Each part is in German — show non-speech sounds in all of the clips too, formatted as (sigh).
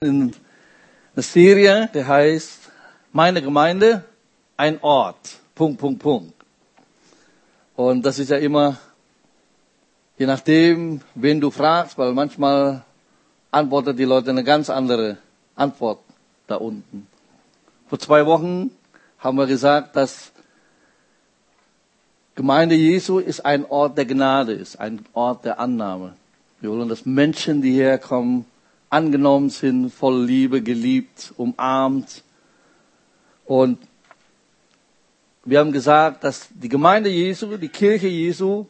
in Serie, der heißt Meine Gemeinde, ein Ort. Punkt, Punkt, Punkt. Und das ist ja immer, je nachdem, wen du fragst, weil manchmal antwortet die Leute eine ganz andere Antwort da unten. Vor zwei Wochen haben wir gesagt, dass Gemeinde Jesu ist ein Ort der Gnade, ist ein Ort der Annahme. Wir wollen, dass Menschen, die herkommen, angenommen sind, voll Liebe, geliebt, umarmt. Und wir haben gesagt, dass die Gemeinde Jesu, die Kirche Jesu,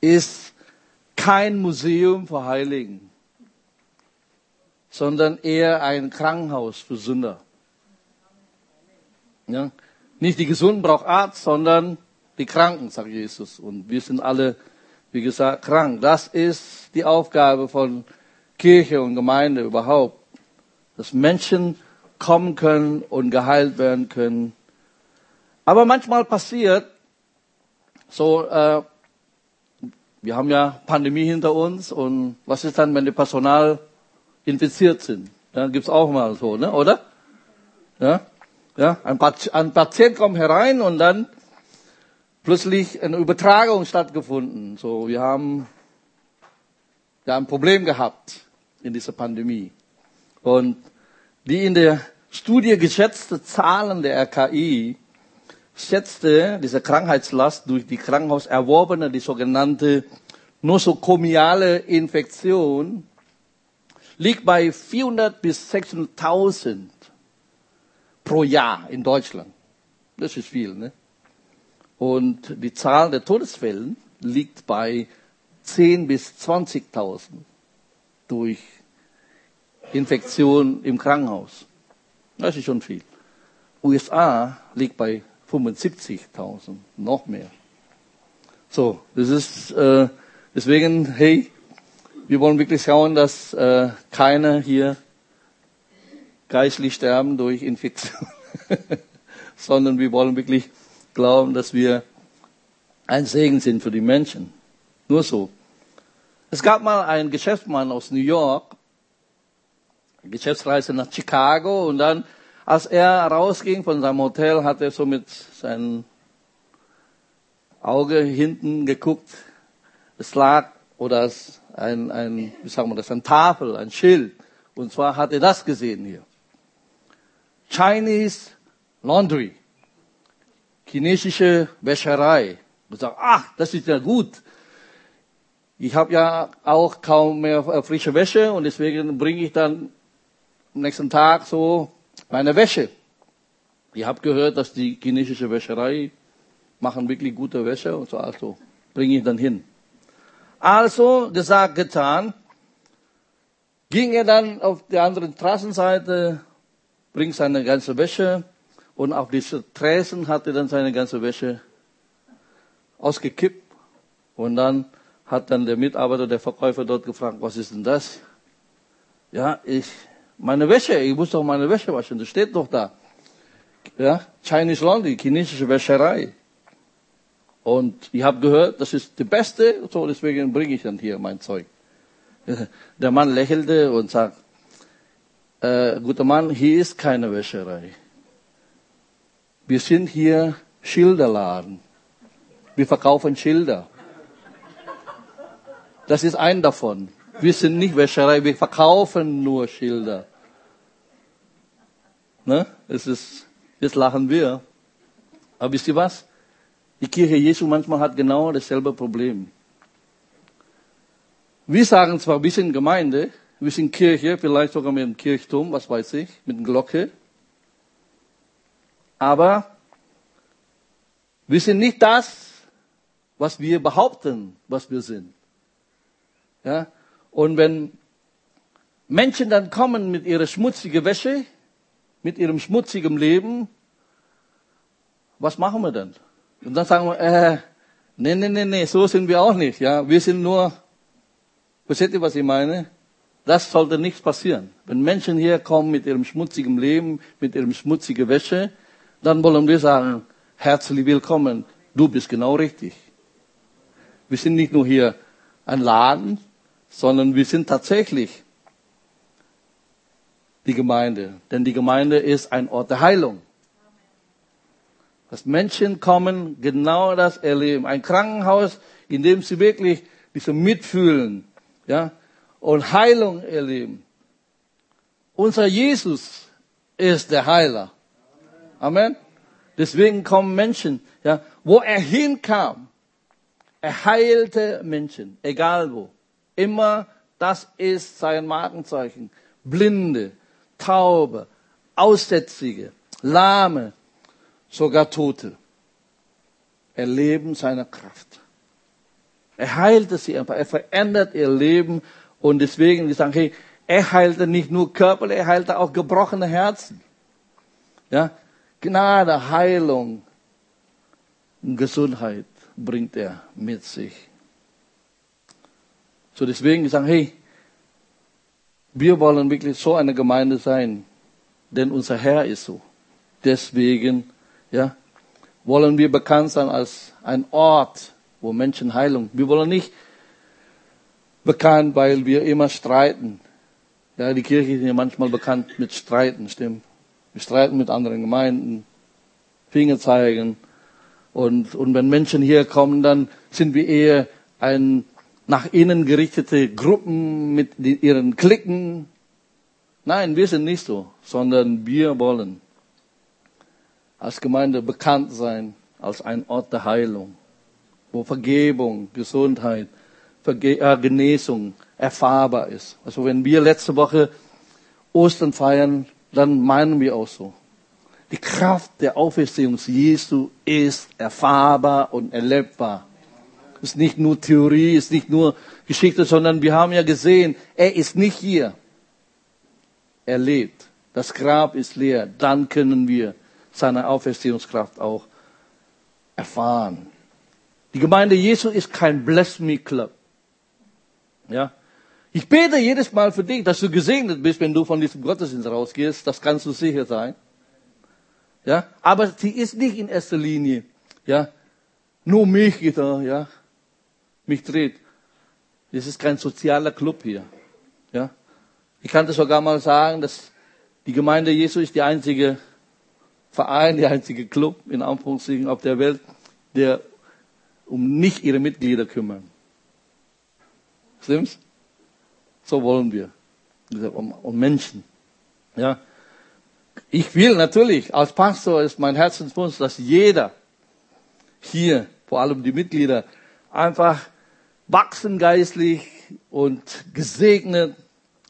ist kein Museum für Heiligen, sondern eher ein Krankenhaus für Sünder. Ja? Nicht die Gesunden braucht Arzt, sondern die Kranken, sagt Jesus. Und wir sind alle, wie gesagt, krank. Das ist die Aufgabe von Kirche und Gemeinde überhaupt, dass Menschen kommen können und geheilt werden können. Aber manchmal passiert so, äh, wir haben ja Pandemie hinter uns und was ist dann, wenn die Personal infiziert sind? Dann gibt's auch mal so, ne, oder? Ja, ja, ein, ein Patient kommt herein und dann plötzlich eine Übertragung stattgefunden. So, wir haben ja ein Problem gehabt in dieser Pandemie. Und die in der Studie geschätzte Zahlen der RKI schätzte diese Krankheitslast durch die Krankenhaus erworbene, die sogenannte nosokomiale Infektion, liegt bei 400 bis 600.000 pro Jahr in Deutschland. Das ist viel, ne? Und die Zahl der Todesfällen liegt bei 10 bis 20.000 durch Infektion im Krankenhaus. Das ist schon viel. USA liegt bei 75.000, noch mehr. So, das ist äh, deswegen, hey, wir wollen wirklich schauen, dass äh, keiner hier geistlich sterben durch Infektion, (laughs) sondern wir wollen wirklich glauben, dass wir ein Segen sind für die Menschen. Nur so. Es gab mal einen Geschäftsmann aus New York, Geschäftsreise nach Chicago und dann, als er rausging von seinem Hotel, hat er so mit seinem Auge hinten geguckt. Es lag oder ein, ein, wie sagen wir das, ein Tafel, ein Schild. Und zwar hat er das gesehen hier. Chinese Laundry. Chinesische Wäscherei. Und sagt, ach, das ist ja gut. Ich habe ja auch kaum mehr frische Wäsche und deswegen bringe ich dann am nächsten Tag so meine Wäsche. Ich habe gehört, dass die chinesische Wäscherei machen wirklich gute Wäsche und so, also bringe ich dann hin. Also, gesagt, getan, ging er dann auf die andere Straßenseite, bringt seine ganze Wäsche und auf diese Träsen hat er dann seine ganze Wäsche ausgekippt und dann hat dann der Mitarbeiter, der Verkäufer dort gefragt, was ist denn das? Ja, ich, meine Wäsche, ich muss doch meine Wäsche waschen, das steht doch da. Ja, Chinese Laundry, chinesische Wäscherei. Und ich habe gehört, das ist die beste, so deswegen bringe ich dann hier mein Zeug. (laughs) Der Mann lächelte und sagt, äh, guter Mann, hier ist keine Wäscherei. Wir sind hier Schilderladen. Wir verkaufen Schilder. Das ist ein davon. Wir sind nicht Wäscherei, wir verkaufen nur Schilder. Ne? Es ist, jetzt lachen wir. Aber wisst ihr was? Die Kirche Jesu manchmal hat genau dasselbe Problem. Wir sagen zwar, wir sind Gemeinde, wir sind Kirche, vielleicht sogar mit dem Kirchturm, was weiß ich, mit der Glocke. Aber wir sind nicht das, was wir behaupten, was wir sind. Ja? Und wenn Menschen dann kommen mit ihrer schmutzigen Wäsche, mit ihrem schmutzigen Leben, was machen wir dann? Und dann sagen wir, äh, nee, nee, nee, nee, so sind wir auch nicht. Ja, wir sind nur, versteht ihr, was ich meine? Das sollte nichts passieren. Wenn Menschen hier kommen mit ihrem schmutzigen Leben, mit ihrem schmutzigen Wäsche, dann wollen wir sagen, herzlich willkommen, du bist genau richtig. Wir sind nicht nur hier ein Laden, sondern wir sind tatsächlich die Gemeinde. Denn die Gemeinde ist ein Ort der Heilung. Dass Menschen kommen, genau das erleben. Ein Krankenhaus, in dem sie wirklich diese mitfühlen, ja, und Heilung erleben. Unser Jesus ist der Heiler. Amen. Deswegen kommen Menschen, ja, wo er hinkam, er heilte Menschen, egal wo. Immer, das ist sein Markenzeichen. Blinde, Taube, Aussätzige, Lahme, sogar Tote erleben seine Kraft. Er heilte sie einfach, er verändert ihr Leben und deswegen, die sagen, hey, er heilte nicht nur Körper, er heilte auch gebrochene Herzen. Ja, Gnade, Heilung und Gesundheit bringt er mit sich. So deswegen sagen, hey, wir wollen wirklich so eine Gemeinde sein, denn unser Herr ist so. Deswegen, ja, wollen wir bekannt sein als ein Ort, wo Menschen Heilung. Wir wollen nicht bekannt, weil wir immer streiten. Ja, die Kirche ist ja manchmal bekannt mit Streiten, stimmt. Wir streiten mit anderen Gemeinden, Finger zeigen. Und, und wenn Menschen hier kommen, dann sind wir eher ein nach innen gerichtete Gruppen mit ihren Klicken. Nein, wir sind nicht so, sondern wir wollen als Gemeinde bekannt sein als ein Ort der Heilung, wo Vergebung, Gesundheit, Verge äh, Genesung erfahrbar ist. Also wenn wir letzte Woche Ostern feiern, dann meinen wir auch so. Die Kraft der Auferstehung Jesu ist erfahrbar und erlebbar. Ist nicht nur Theorie, ist nicht nur Geschichte, sondern wir haben ja gesehen, er ist nicht hier. Er lebt. Das Grab ist leer. Dann können wir seine Auferstehungskraft auch erfahren. Die Gemeinde Jesu ist kein Bless Me Club. Ja. Ich bete jedes Mal für dich, dass du gesegnet bist, wenn du von diesem Gottesdienst rausgehst. Das kannst du sicher sein. Ja. Aber sie ist nicht in erster Linie, ja. Nur mich ja. Mich dreht. Das ist kein sozialer Club hier. Ja. Ich kann das sogar mal sagen, dass die Gemeinde Jesu ist die einzige Verein, der einzige Club in Anführungszeichen auf der Welt, der um nicht ihre Mitglieder kümmern. Stimmt's? So wollen wir. Um, um Menschen. Ja. Ich will natürlich, als Pastor ist mein Herzenswunsch, dass jeder hier, vor allem die Mitglieder, einfach wachsen geistlich und gesegnet.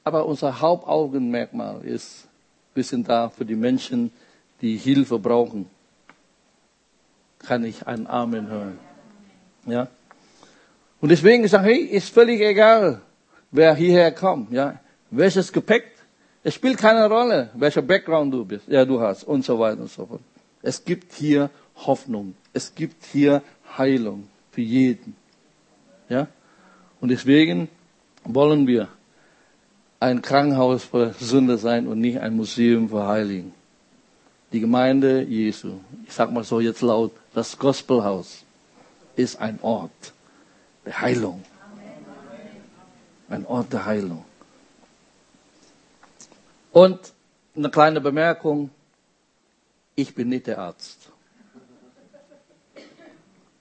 Aber unser Hauptaugenmerkmal ist, wir sind da für die Menschen, die Hilfe brauchen, kann ich ein Amen hören. Ja. Und deswegen sagen, hey, ist völlig egal, wer hierher kommt, ja. Welches Gepäck, es spielt keine Rolle, welcher Background du bist, ja, du hast und so weiter und so fort. Es gibt hier Hoffnung. Es gibt hier Heilung für jeden. Ja. Und deswegen wollen wir ein Krankenhaus für Sünder sein und nicht ein Museum für Heiligen die Gemeinde Jesu, ich sag mal so jetzt laut, das Gospelhaus ist ein Ort der Heilung. Ein Ort der Heilung. Und eine kleine Bemerkung, ich bin nicht der Arzt.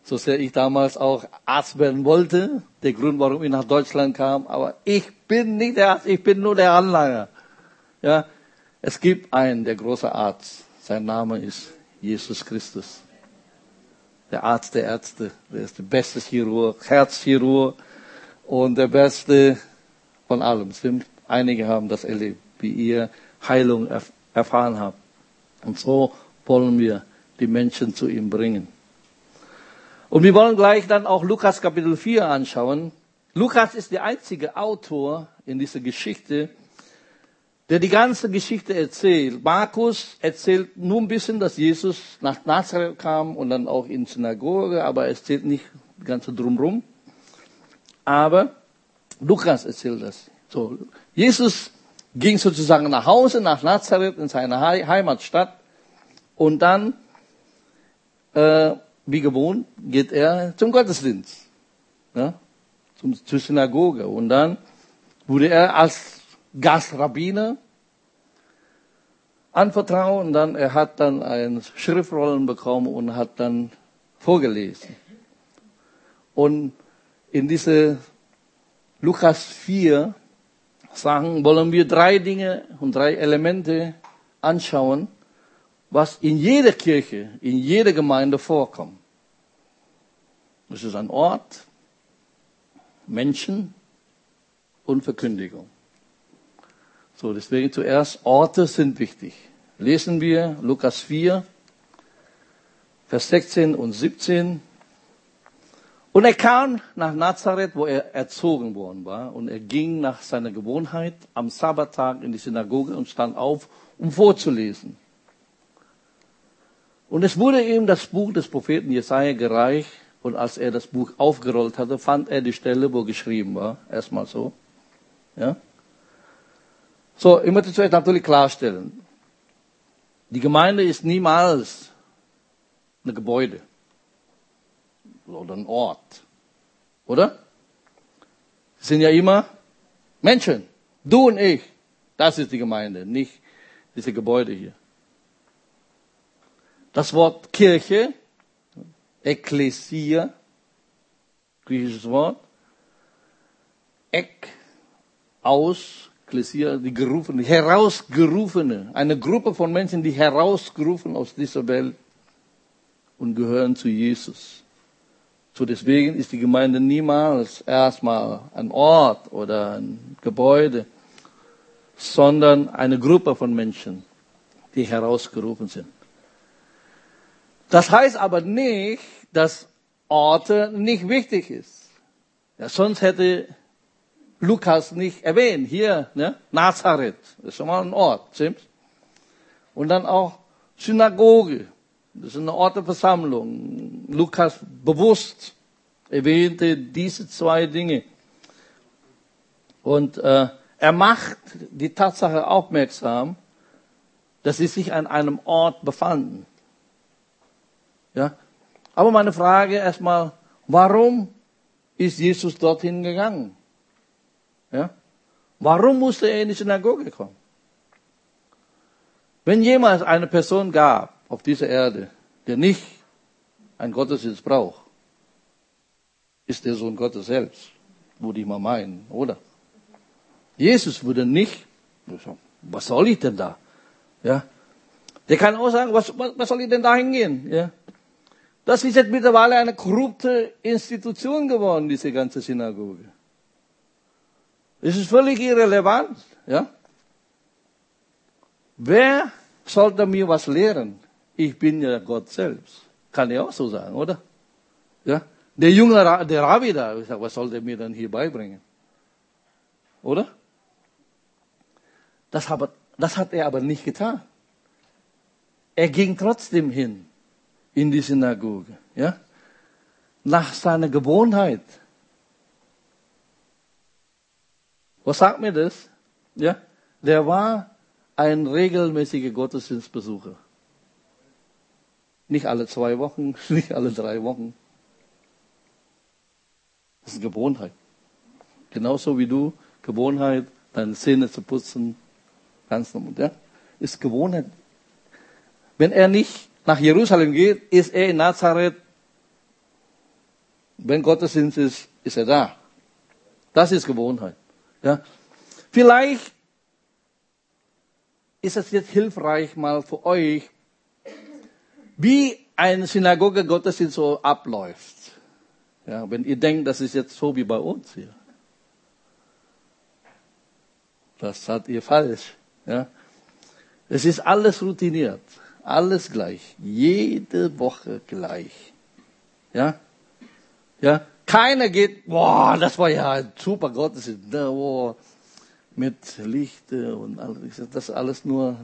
So sehr ich damals auch Arzt werden wollte, der Grund, warum ich nach Deutschland kam, aber ich bin nicht der Arzt, ich bin nur der Anlanger. Ja, es gibt einen, der große Arzt. Sein Name ist Jesus Christus. Der Arzt der Ärzte. Der ist der beste Chirurg, Herzchirurg und der beste von allem. Stimmt? Einige haben das erlebt, wie ihr Heilung erfahren habt. Und so wollen wir die Menschen zu ihm bringen. Und wir wollen gleich dann auch Lukas Kapitel 4 anschauen. Lukas ist der einzige Autor in dieser Geschichte, der die ganze Geschichte erzählt. Markus erzählt nur ein bisschen, dass Jesus nach Nazareth kam und dann auch in Synagoge, aber er erzählt nicht die ganze drumrum. Aber Lukas erzählt das. So, Jesus ging sozusagen nach Hause, nach Nazareth, in seine Heimatstadt. Und dann, äh, wie gewohnt, geht er zum Gottesdienst. Ja, zum, zur Synagoge. Und dann wurde er als Gastrabbiner anvertraut und dann, er hat dann ein Schriftrollen bekommen und hat dann vorgelesen. Und in diese Lukas 4 sagen, wollen wir drei Dinge und drei Elemente anschauen, was in jeder Kirche, in jeder Gemeinde vorkommt. Es ist ein Ort, Menschen und Verkündigung. So, deswegen zuerst, Orte sind wichtig. Lesen wir Lukas 4, Vers 16 und 17. Und er kam nach Nazareth, wo er erzogen worden war, und er ging nach seiner Gewohnheit am Sabbattag in die Synagoge und stand auf, um vorzulesen. Und es wurde ihm das Buch des Propheten Jesaja gereicht, und als er das Buch aufgerollt hatte, fand er die Stelle, wo geschrieben war. Erstmal so. Ja? So, ich möchte zuerst natürlich klarstellen. Die Gemeinde ist niemals ein Gebäude oder ein Ort. Oder? Es sind ja immer Menschen. Du und ich. Das ist die Gemeinde, nicht diese Gebäude hier. Das Wort Kirche, Ekklesia, griechisches Wort, Ek, aus, Ekklesia, die gerufene, herausgerufene, eine Gruppe von Menschen, die herausgerufen aus dieser Welt und gehören zu Jesus. So deswegen ist die Gemeinde niemals erstmal ein Ort oder ein Gebäude, sondern eine Gruppe von Menschen, die herausgerufen sind. Das heißt aber nicht, dass Orte nicht wichtig ist. Ja, sonst hätte Lukas nicht erwähnt. Hier, ne? Nazareth, das ist schon mal ein Ort, stimmt's? Und dann auch Synagoge, das ist eine Ort der Versammlung. Lukas bewusst erwähnte diese zwei Dinge. Und äh, er macht die Tatsache aufmerksam, dass sie sich an einem Ort befanden. Ja? Aber meine Frage erstmal, warum ist Jesus dorthin gegangen? Ja? Warum musste er in die Synagoge kommen? Wenn jemals eine Person gab auf dieser Erde, der nicht ein Gottesdienst braucht, ist der Sohn Gottes selbst, würde ich mal meinen, oder? Jesus würde nicht, was soll ich denn da? Ja? Der kann auch sagen, was, was soll ich denn da hingehen? Ja? Das ist jetzt mittlerweile eine korrupte Institution geworden, diese ganze Synagoge. Es ist völlig irrelevant, ja. Wer sollte mir was lehren? Ich bin ja Gott selbst. Kann ich auch so sagen, oder? Ja. Der junge, der Rabbi da, ich sag, was soll der mir dann hier beibringen? Oder? Das, hat, das hat er aber nicht getan. Er ging trotzdem hin in die Synagoge, ja? Nach seiner Gewohnheit. Was sagt mir das? Ja, der war ein regelmäßiger Gottesdienstbesucher. Nicht alle zwei Wochen, (laughs) nicht alle drei Wochen. Das ist Gewohnheit. Genauso wie du Gewohnheit, deine Zähne zu putzen, ganz normal, ja? Ist Gewohnheit. Wenn er nicht nach Jerusalem geht, ist er in Nazareth. Wenn Gottesdienst ist, ist er da. Das ist Gewohnheit. Ja? Vielleicht ist es jetzt hilfreich mal für euch, wie eine Synagoge Gottesdienst so abläuft. Ja, wenn ihr denkt, das ist jetzt so wie bei uns hier. Das seid ihr falsch. Ja. Es ist alles routiniert, alles gleich, jede Woche gleich. Ja, ja. Keiner geht, boah, das war ja ein super Gottesdienst, boah, mit Lichte und alles. Das alles nur,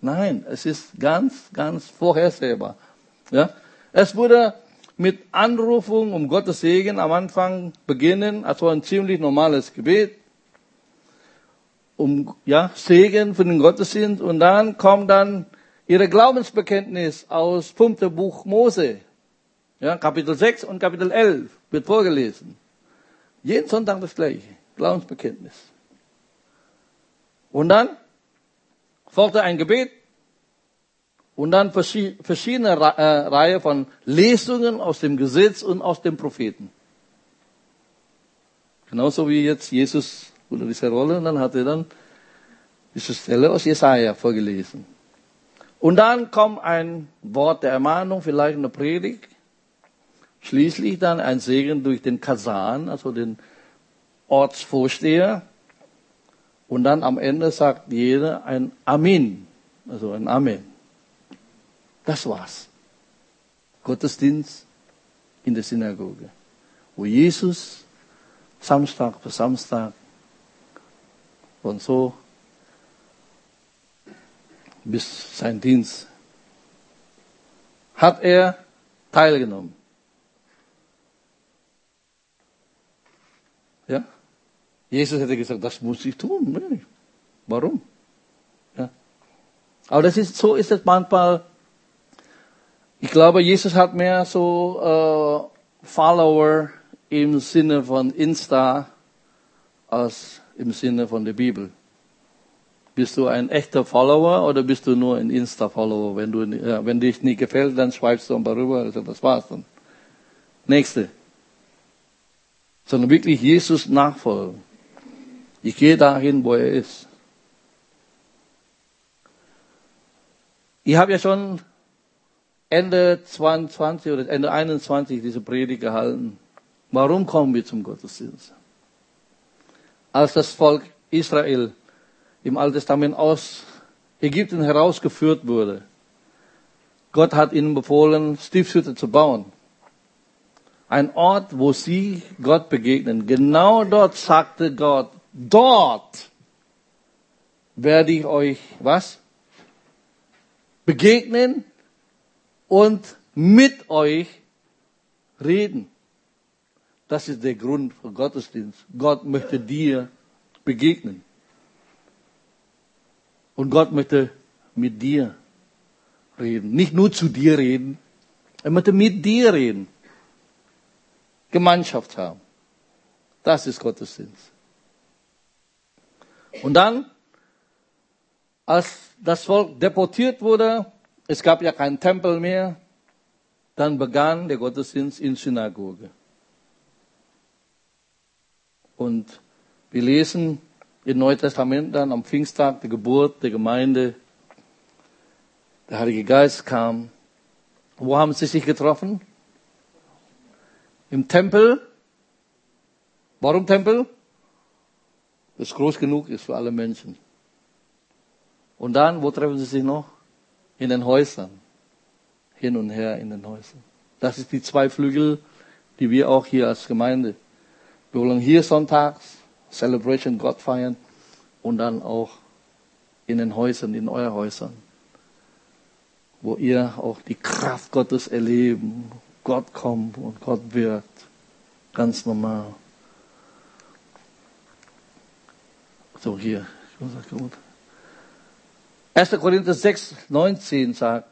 nein, es ist ganz, ganz vorhersehbar. Ja? Es wurde mit Anrufung um Gottes Segen am Anfang beginnen, also ein ziemlich normales Gebet, um ja, Segen für den Gottesdienst und dann kommt dann ihre Glaubensbekenntnis aus 5. Buch Mose, ja, Kapitel 6 und Kapitel 11 wird vorgelesen. Jeden Sonntag das gleiche. Glaubensbekenntnis. Und dann folgte ein Gebet Und dann verschiedene äh, Reihe von Lesungen aus dem Gesetz und aus den Propheten. Genauso wie jetzt Jesus unter dieser Rolle, und dann hat er dann diese Stelle aus Jesaja vorgelesen. Und dann kommt ein Wort der Ermahnung, vielleicht eine Predigt. Schließlich dann ein Segen durch den Kasan, also den Ortsvorsteher. Und dann am Ende sagt jeder ein Amen, also ein Amen. Das war's. Gottesdienst in der Synagoge, wo Jesus Samstag für Samstag und so bis sein Dienst hat er teilgenommen. Ja? Jesus hätte gesagt, das muss ich tun. Warum? Ja. Aber das ist, so ist es manchmal. Ich glaube, Jesus hat mehr so äh, Follower im Sinne von Insta als im Sinne von der Bibel. Bist du ein echter Follower oder bist du nur ein Insta-Follower? Wenn, du, ja, wenn dich nicht gefällt, dann schreibst du einfach rüber, also das war's dann. Nächste. Sondern wirklich Jesus nachfolgen. Ich gehe dahin, wo er ist. Ich habe ja schon Ende 22 oder Ende 21 diese Predigt gehalten. Warum kommen wir zum Gottesdienst? Als das Volk Israel im Alten Testament aus Ägypten herausgeführt wurde. Gott hat ihnen befohlen, Stiftshütte zu bauen. Ein Ort, wo sie Gott begegnen. Genau dort sagte Gott, dort werde ich euch was? Begegnen und mit euch reden. Das ist der Grund für Gottesdienst. Gott möchte dir begegnen. Und Gott möchte mit dir reden. Nicht nur zu dir reden. Er möchte mit dir reden. Gemeinschaft haben. Das ist Gottesdienst. Und dann, als das Volk deportiert wurde, es gab ja keinen Tempel mehr, dann begann der Gottesdienst in Synagoge. Und wir lesen im Neuen Testament dann am Pfingsttag, die Geburt der Gemeinde, der Heilige Geist kam. Wo haben sie sich getroffen? Im Tempel. Warum Tempel? Das groß genug ist für alle Menschen. Und dann, wo treffen sie sich noch? In den Häusern. Hin und her in den Häusern. Das ist die zwei Flügel, die wir auch hier als Gemeinde. Wir wollen hier sonntags Celebration Gott feiern und dann auch in den Häusern, in euren Häusern, wo ihr auch die Kraft Gottes erleben. Gott kommt und Gott wird. Ganz normal. So, hier. 1. Korinther 6, 19 sagt,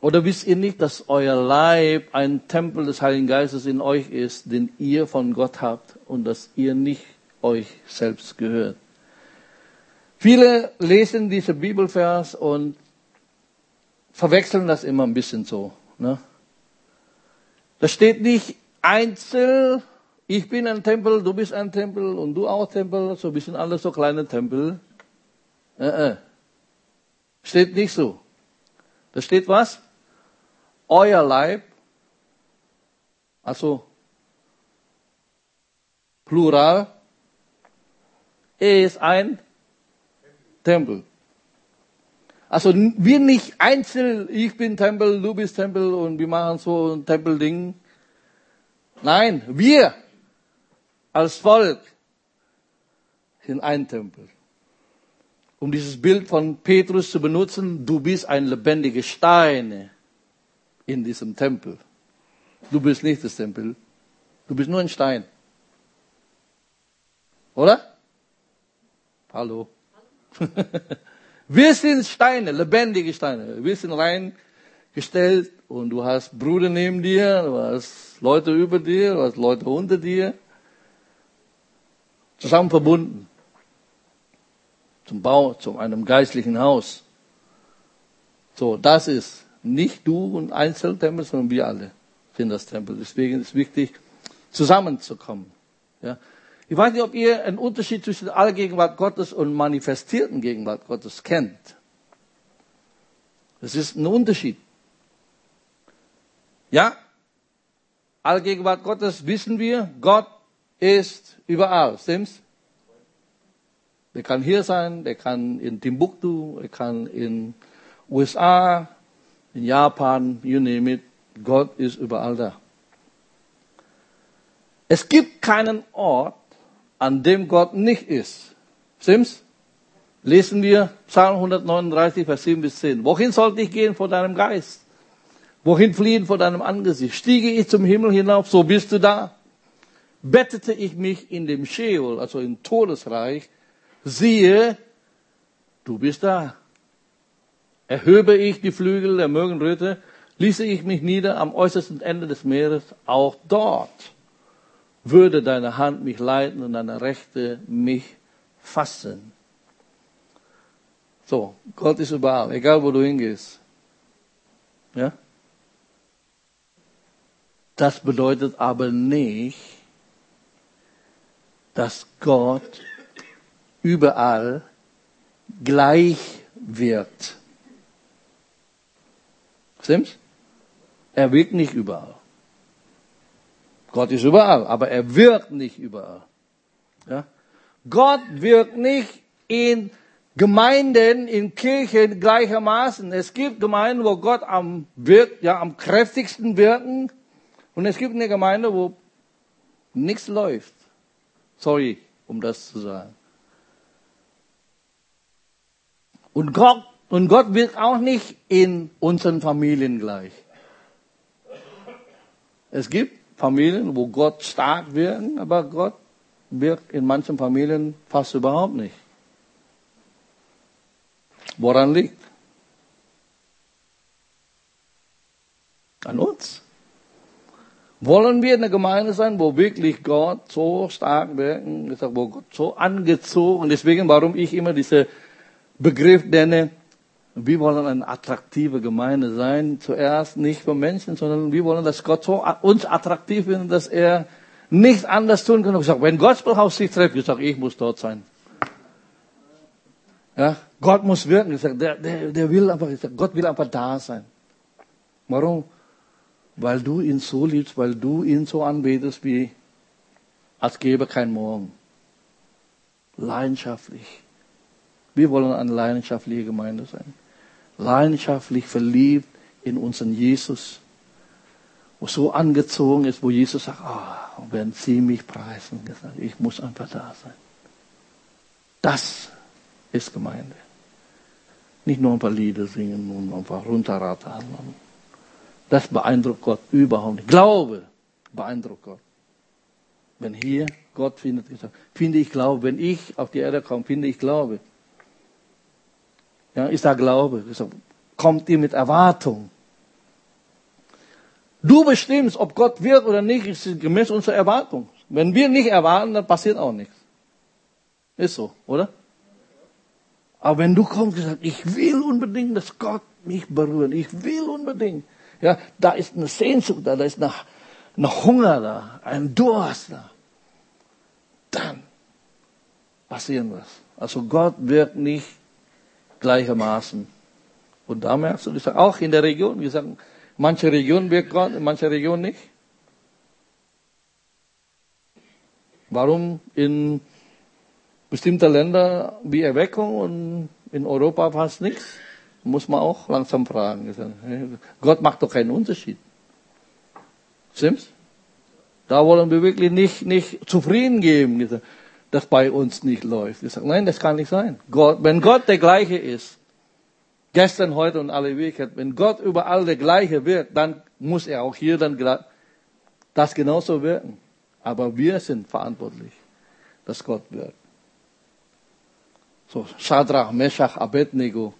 oder wisst ihr nicht, dass euer Leib ein Tempel des Heiligen Geistes in euch ist, den ihr von Gott habt und dass ihr nicht euch selbst gehört. Viele lesen diese Bibelvers und verwechseln das immer ein bisschen so. Ne? Da steht nicht einzeln, ich bin ein Tempel, du bist ein Tempel und du auch Tempel, so wir sind alle so kleine Tempel. Äh, äh. Steht nicht so. Da steht was? Euer Leib, also Plural, er ist ein Tempel. Also wir nicht einzeln, ich bin Tempel, du bist Tempel und wir machen so ein Tempelding. Nein, wir als Volk sind ein Tempel. Um dieses Bild von Petrus zu benutzen, du bist ein lebendiger Stein in diesem Tempel. Du bist nicht das Tempel, du bist nur ein Stein. Oder? Hallo. (laughs) Wir sind Steine, lebendige Steine. Wir sind reingestellt und du hast Brüder neben dir, du hast Leute über dir, du hast Leute unter dir. Zusammen verbunden. Zum Bau, zu einem geistlichen Haus. So, das ist nicht du und Einzeltempel, sondern wir alle sind das Tempel. Deswegen ist wichtig, zusammenzukommen. Ja. Ich weiß nicht, ob ihr einen Unterschied zwischen aller Gegenwart Gottes und manifestierten Gegenwart Gottes kennt. Das ist ein Unterschied. Ja, alle Gegenwart Gottes wissen wir, Gott ist überall, stimmt's? Der kann hier sein, der kann in Timbuktu, er kann in USA, in Japan, you name it. Gott ist überall da. Es gibt keinen Ort, an dem Gott nicht ist. Stimmt's? Lesen wir Psalm 139, Vers 7 bis 10. Wohin sollte ich gehen vor deinem Geist? Wohin fliehen vor deinem Angesicht? Stiege ich zum Himmel hinauf, so bist du da. Bettete ich mich in dem Sheol, also im Todesreich, siehe, du bist da. Erhöbe ich die Flügel der Mögenröte, ließe ich mich nieder am äußersten Ende des Meeres, auch dort würde deine Hand mich leiten und deine Rechte mich fassen. So, Gott ist überall, egal wo du hingehst. Ja? Das bedeutet aber nicht, dass Gott überall gleich wird. Stimmt's? Er wirkt nicht überall. Gott ist überall, aber er wirkt nicht überall. Ja? Gott wirkt nicht in Gemeinden, in Kirchen gleichermaßen. Es gibt Gemeinden, wo Gott am, wirkt, ja, am kräftigsten wirken. Und es gibt eine Gemeinde, wo nichts läuft. Sorry, um das zu sagen. Und Gott, und Gott wirkt auch nicht in unseren Familien gleich. Es gibt Familien, wo Gott stark wirkt, aber Gott wirkt in manchen Familien fast überhaupt nicht. Woran liegt? An uns. Wollen wir eine Gemeinde sein, wo wirklich Gott so stark wirken, wo Gott so angezogen, deswegen, warum ich immer diesen Begriff nenne, wir wollen eine attraktive Gemeinde sein, zuerst nicht für Menschen, sondern wir wollen, dass Gott so uns attraktiv findet, dass er nichts anders tun kann. Ich sage, wenn Gospelhaus sich trifft, ich sage, ich muss dort sein. Ja, Gott muss wirken. Ich sage, der, der, der will einfach, ich sage, Gott will einfach da sein. Warum? Weil du ihn so liebst, weil du ihn so anbetest, wie als gäbe kein Morgen. Leidenschaftlich. Wir wollen eine leidenschaftliche Gemeinde sein leidenschaftlich verliebt in unseren Jesus, wo so angezogen ist, wo Jesus sagt, oh, wenn Sie mich preisen, ich muss einfach da sein. Das ist Gemeinde. Nicht nur ein paar Lieder singen und einfach runterrattern. Das beeindruckt Gott überhaupt nicht. Glaube beeindruckt Gott. Wenn hier Gott findet, finde ich Glaube. Wenn ich auf die Erde komme, finde ich Glaube. Ja, ist da Glaube. Kommt ihr mit Erwartung. Du bestimmst, ob Gott wird oder nicht, ist gemäß unserer Erwartung. Wenn wir nicht erwarten, dann passiert auch nichts. Ist so, oder? Aber wenn du kommst und sagst, ich will unbedingt, dass Gott mich berührt, ich will unbedingt, ja, da ist eine Sehnsucht da, da ist ein eine Hunger da, ein Durst da, dann passieren was. Also Gott wird nicht gleichermaßen. Und da merkst du, auch in der Region, wir sagen, manche Regionen wirkt Gott, manche Regionen nicht. Warum in bestimmten Ländern wie Erweckung und in Europa fast nichts? Muss man auch langsam fragen. Gott macht doch keinen Unterschied. Stimmt's? Da wollen wir wirklich nicht, nicht zufrieden geben das bei uns nicht läuft. Ich sage, nein, das kann nicht sein. Gott, wenn Gott der gleiche ist, gestern, heute und alle Ewigkeit, wenn Gott überall der gleiche wird, dann muss er auch hier dann das genauso wirken. Aber wir sind verantwortlich, dass Gott wirkt. So, Shadrach, Meshach, Abednego,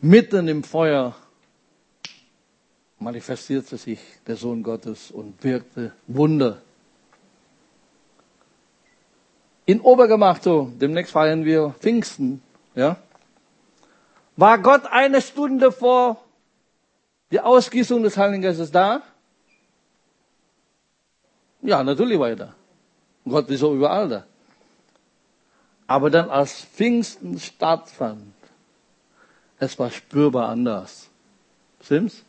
mitten im Feuer manifestierte sich der Sohn Gottes und wirkte Wunder in Obergemacht, so, demnächst feiern wir Pfingsten, ja. War Gott eine Stunde vor der Ausgießung des Heiligen Geistes da? Ja, natürlich war er da. Gott ist so überall da. Aber dann als Pfingsten stattfand, es war spürbar anders. Stimmt's?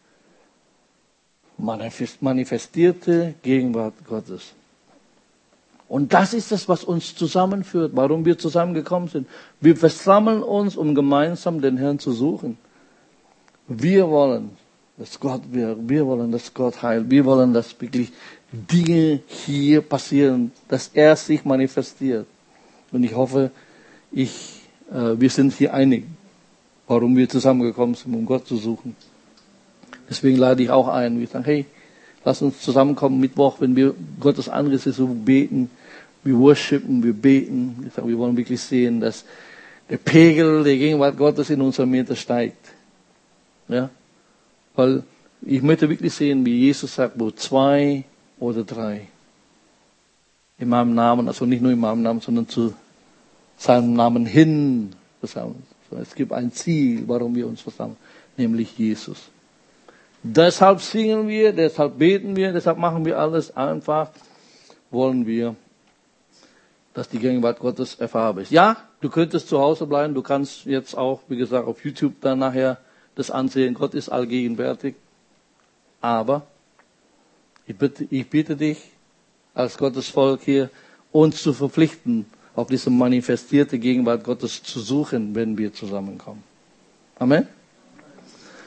Manifestierte Gegenwart Gottes. Und das ist es, was uns zusammenführt, warum wir zusammengekommen sind. Wir versammeln uns, um gemeinsam den Herrn zu suchen. Wir wollen, dass Gott wirkt. Wir wollen, dass Gott heilt. Wir wollen, dass wirklich Dinge hier passieren, dass er sich manifestiert. Und ich hoffe, ich, äh, wir sind hier einig, warum wir zusammengekommen sind, um Gott zu suchen. Deswegen lade ich auch ein. Wir sagen, hey, lass uns zusammenkommen Mittwoch, wenn wir Gottes Angesicht so beten. Wir worshipen, wir beten. Wir, wollen wirklich sehen, dass der Pegel der Gegenwart Gottes in unserer Mitte steigt. Ja? Weil ich möchte wirklich sehen, wie Jesus sagt, wo zwei oder drei in meinem Namen, also nicht nur in meinem Namen, sondern zu seinem Namen hin versammeln. Es gibt ein Ziel, warum wir uns versammeln, nämlich Jesus. Deshalb singen wir, deshalb beten wir, deshalb machen wir alles einfach, wollen wir, dass die Gegenwart Gottes erfahrbar ist. Ja, du könntest zu Hause bleiben, du kannst jetzt auch, wie gesagt, auf YouTube dann nachher das ansehen. Gott ist allgegenwärtig. Aber ich bitte, ich bitte dich, als Gottes Volk hier, uns zu verpflichten, auf diese manifestierte Gegenwart Gottes zu suchen, wenn wir zusammenkommen. Amen.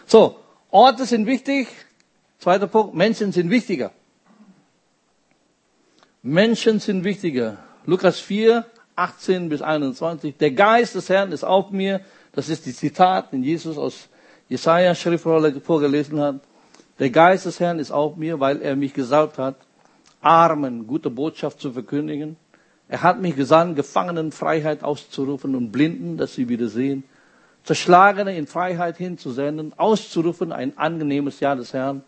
So, Orte sind wichtig. Zweiter Punkt, Menschen sind wichtiger. Menschen sind wichtiger. Lukas 4, 18 bis 21. Der Geist des Herrn ist auf mir. Das ist die Zitat, den Jesus aus Jesaja Schriftrolle vorgelesen hat. Der Geist des Herrn ist auf mir, weil er mich gesalbt hat, Armen gute Botschaft zu verkündigen. Er hat mich gesandt, Gefangenen Freiheit auszurufen und Blinden, dass sie wieder sehen Zerschlagene in Freiheit hinzusenden, auszurufen, ein angenehmes Jahr des Herrn.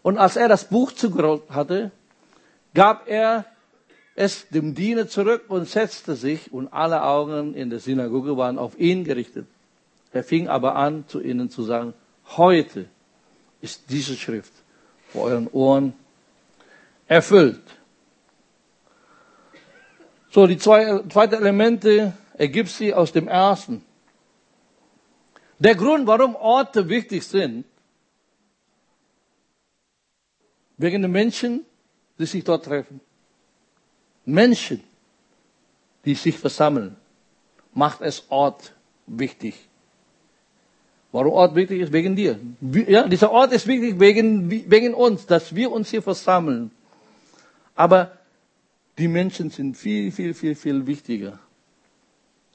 Und als er das Buch zugerollt hatte, gab er es dem Diener zurück und setzte sich und alle Augen in der Synagoge waren auf ihn gerichtet. Er fing aber an, zu ihnen zu sagen, heute ist diese Schrift vor euren Ohren erfüllt. So, die zwei, zweite Elemente ergibt sie aus dem ersten. Der Grund, warum Orte wichtig sind, wegen den Menschen, die sich dort treffen. Menschen, die sich versammeln, macht es Ort wichtig. Warum Ort wichtig ist? Wegen dir. Ja, dieser Ort ist wichtig wegen, wegen uns, dass wir uns hier versammeln. Aber die Menschen sind viel, viel, viel, viel wichtiger.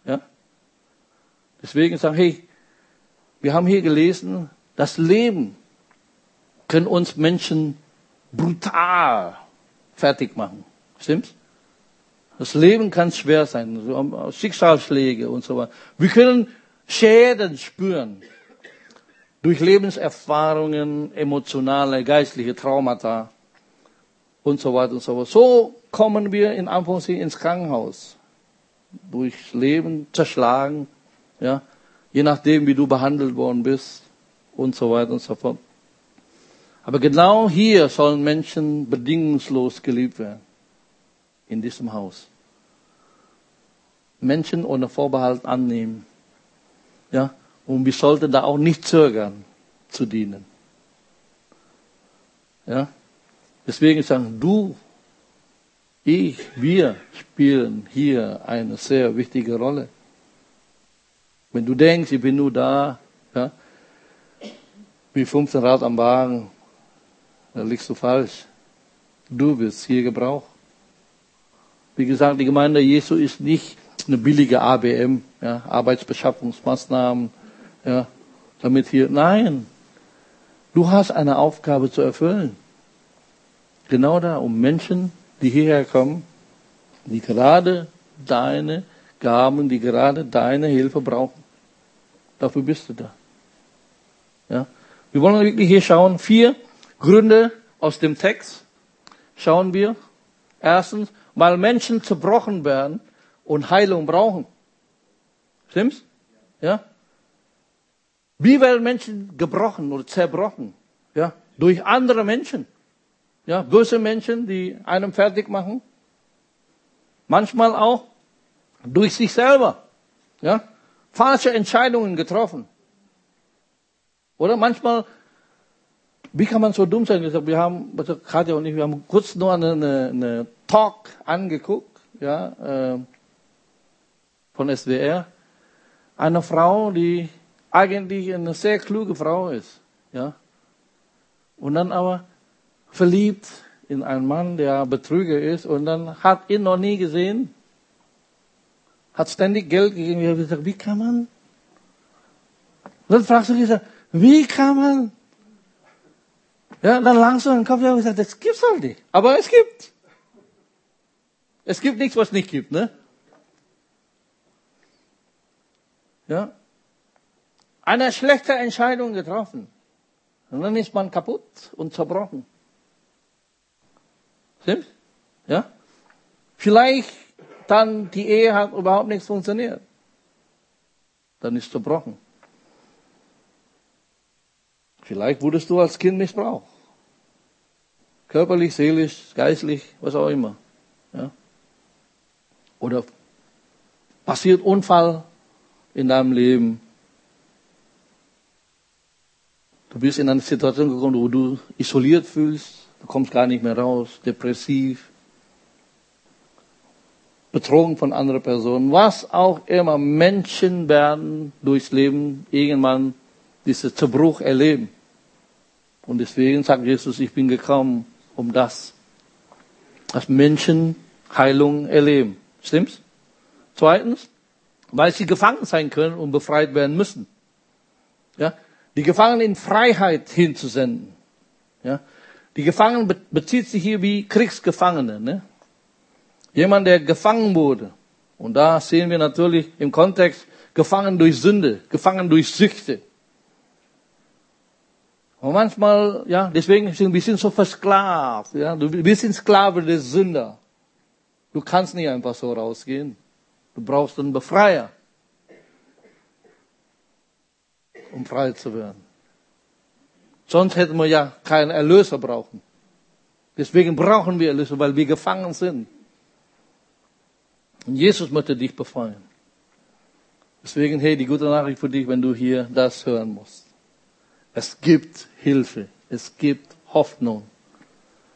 Ja? Deswegen sagen, hey, wir haben hier gelesen, das Leben können uns Menschen brutal fertig machen. Stimmt's? Das Leben kann schwer sein, Schicksalsschläge und so weiter. Wir können Schäden spüren durch Lebenserfahrungen, emotionale, geistliche Traumata und so weiter und so fort. So kommen wir in Anführungszeichen ins Krankenhaus. Durch Leben zerschlagen, ja, je nachdem, wie du behandelt worden bist und so weiter und so fort. Aber genau hier sollen Menschen bedingungslos geliebt werden. In diesem Haus. Menschen ohne Vorbehalt annehmen. Ja, und wir sollten da auch nicht zögern, zu dienen. Ja, deswegen sagen du, ich, wir spielen hier eine sehr wichtige Rolle. Wenn du denkst, ich bin nur da, ja, wie 15 Rad am Wagen, dann liegst du falsch. Du wirst hier gebraucht. Wie gesagt, die Gemeinde Jesu ist nicht eine billige ABM, ja, Arbeitsbeschaffungsmaßnahmen, ja, damit hier, nein, du hast eine Aufgabe zu erfüllen. Genau da, um Menschen, die hierher kommen, die gerade deine Gaben, die gerade deine Hilfe brauchen. Dafür bist du da. Ja? Wir wollen wirklich hier schauen, vier Gründe aus dem Text schauen wir. Erstens, weil Menschen zerbrochen werden und Heilung brauchen. Stimmt's? Ja? Wie werden Menschen gebrochen oder zerbrochen? Ja, durch andere Menschen. Ja, böse Menschen, die einem fertig machen. Manchmal auch durch sich selber. Ja, falsche Entscheidungen getroffen. Oder manchmal, wie kann man so dumm sein? Wir haben, Katja und ich, wir haben kurz nur eine, eine Talk angeguckt, ja, äh, von SWR. Eine Frau, die eigentlich eine sehr kluge Frau ist, ja. Und dann aber verliebt in einen Mann, der Betrüger ist, und dann hat ihn noch nie gesehen, hat ständig Geld gegeben. Ich habe gesagt, wie kann man? Und dann fragst du dich, wie kann man? Ja, dann langsam den Kopf, ich habe gesagt, das gibt's halt nicht. Aber es gibt. Es gibt nichts, was es nicht gibt, ne? Ja. Eine schlechte Entscheidung getroffen. Und dann ist man kaputt und zerbrochen. Stimmt's? Ja? Vielleicht dann die Ehe hat überhaupt nichts funktioniert. Dann ist zerbrochen. Vielleicht wurdest du als Kind missbraucht. Körperlich, seelisch, geistlich, was auch immer. Ja? Oder passiert Unfall in deinem Leben. Du bist in eine Situation gekommen, wo du isoliert fühlst, du kommst gar nicht mehr raus, depressiv, betrogen von anderen Personen, was auch immer. Menschen werden durchs Leben irgendwann diesen Zerbruch erleben. Und deswegen sagt Jesus, ich bin gekommen, um das, dass Menschen Heilung erleben. Stimmt's? Zweitens, weil sie gefangen sein können und befreit werden müssen. Ja? Die Gefangenen in Freiheit hinzusenden. Ja? Die Gefangenen bezieht sich hier wie Kriegsgefangene. Ne? Jemand, der gefangen wurde. Und da sehen wir natürlich im Kontext gefangen durch Sünde, gefangen durch Süchte. Und manchmal, ja, deswegen sind wir sind so versklavt, ja. Bist ein Sklave des Sünder. Du kannst nicht einfach so rausgehen. Du brauchst einen Befreier, um frei zu werden. Sonst hätten wir ja keinen Erlöser brauchen. Deswegen brauchen wir Erlöser, weil wir gefangen sind. Und Jesus möchte dich befreien. Deswegen, hey, die gute Nachricht für dich, wenn du hier das hören musst. Es gibt Hilfe. Es gibt Hoffnung.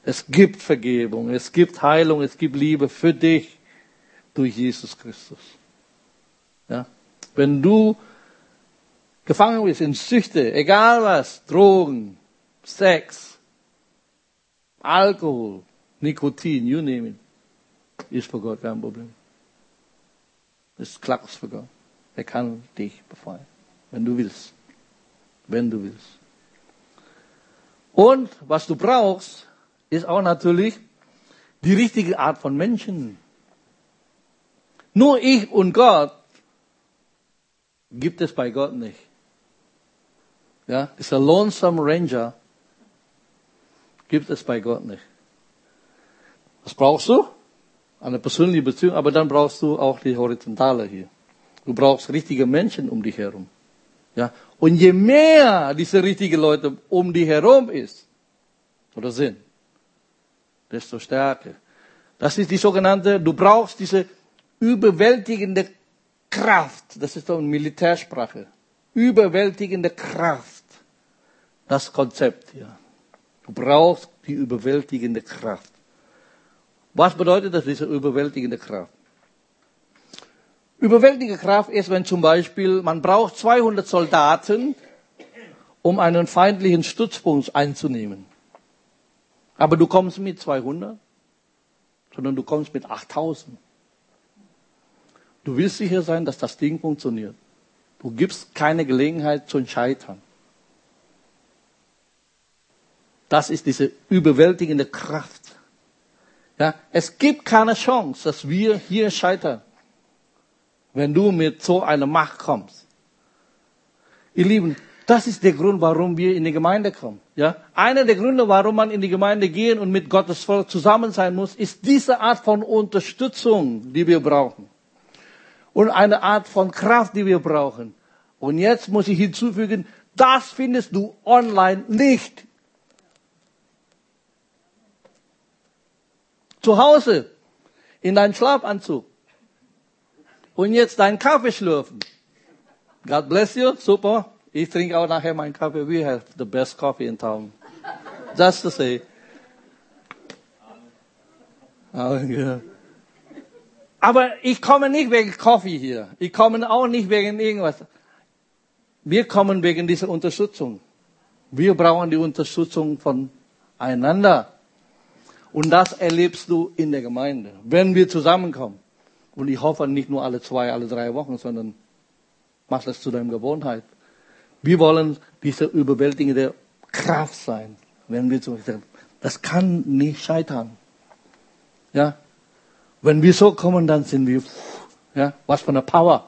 Es gibt Vergebung. Es gibt Heilung. Es gibt Liebe für dich durch Jesus Christus. Ja? Wenn du gefangen bist in Süchte, egal was, Drogen, Sex, Alkohol, Nikotin, you name it, ist für Gott kein Problem. Ist Klacks für Gott. Er kann dich befreien, wenn du willst. Wenn du willst. Und was du brauchst, ist auch natürlich die richtige Art von Menschen. Nur ich und Gott gibt es bei Gott nicht. Ja, ist ein lonesome Ranger gibt es bei Gott nicht. Was brauchst du? eine persönliche Beziehung, aber dann brauchst du auch die horizontale hier. Du brauchst richtige Menschen um dich herum. Ja? Und je mehr diese richtigen Leute um dich herum ist oder sind, desto stärker. Das ist die sogenannte, du brauchst diese überwältigende Kraft. Das ist doch eine Militärsprache. Überwältigende Kraft. Das Konzept hier. Du brauchst die überwältigende Kraft. Was bedeutet das, diese überwältigende Kraft? Überwältigende Kraft ist, wenn zum Beispiel man braucht 200 Soldaten, um einen feindlichen Stützpunkt einzunehmen. Aber du kommst mit 200, sondern du kommst mit 8000. Du willst sicher sein, dass das Ding funktioniert. Du gibst keine Gelegenheit zum Scheitern. Das ist diese überwältigende Kraft. Ja, es gibt keine Chance, dass wir hier scheitern, wenn du mit so einer Macht kommst. Ihr Lieben, das ist der Grund, warum wir in die Gemeinde kommen. Ja, einer der Gründe, warum man in die Gemeinde gehen und mit Gottes Volk zusammen sein muss, ist diese Art von Unterstützung, die wir brauchen. Und eine Art von Kraft, die wir brauchen. Und jetzt muss ich hinzufügen, Das findest du online nicht. Zu Hause, in deinem Schlafanzug. Und jetzt deinen Kaffee schlürfen. God bless you, super. Ich trinke auch nachher meinen Kaffee. We have the best coffee in town. Just to say. Aber ich komme nicht wegen Kaffee hier. Ich komme auch nicht wegen irgendwas. Wir kommen wegen dieser Unterstützung. Wir brauchen die Unterstützung von einander. Und das erlebst du in der Gemeinde, wenn wir zusammenkommen. Und ich hoffe nicht nur alle zwei, alle drei Wochen, sondern mach das zu deiner Gewohnheit. Wir wollen diese überwältigende Kraft sein, wenn wir zu sagen, das kann nicht scheitern. Ja, wenn wir so kommen, dann sind wir, ja, was für eine Power.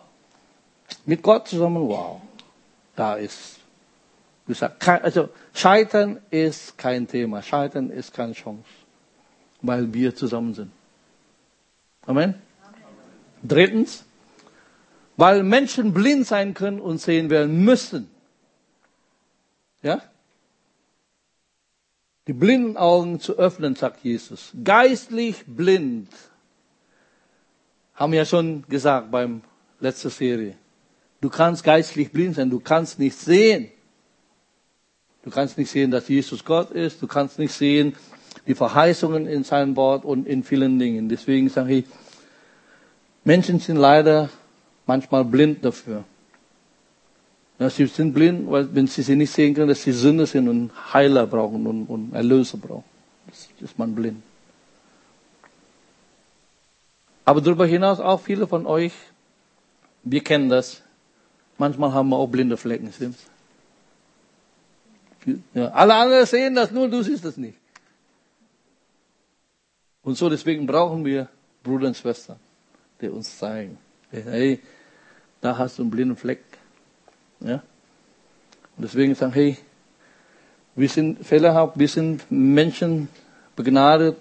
Mit Gott zusammen, wow, da ist, wie gesagt, also Scheitern ist kein Thema, Scheitern ist keine Chance, weil wir zusammen sind. Amen. Drittens, weil Menschen blind sein können und sehen werden müssen. Ja? Die blinden Augen zu öffnen, sagt Jesus. Geistlich blind. Haben wir ja schon gesagt beim letzten Serie. Du kannst geistlich blind sein, du kannst nicht sehen. Du kannst nicht sehen, dass Jesus Gott ist. Du kannst nicht sehen die Verheißungen in seinem Wort und in vielen Dingen. Deswegen sage ich, Menschen sind leider manchmal blind dafür. Ja, sie sind blind, weil wenn sie sie nicht sehen können, dass sie Sünder sind und Heiler brauchen und, und Erlöser brauchen. Das ist man blind. Aber darüber hinaus auch viele von euch, wir kennen das. Manchmal haben wir auch blinde Flecken, stimmt's? Ja, alle anderen sehen das, nur du siehst das nicht. Und so deswegen brauchen wir Bruder und Schwester, die uns zeigen, hey, da hast du einen blinden Fleck. Ja? Und deswegen sagen, hey, wir sind fehlerhaft, wir sind Menschen begnadet,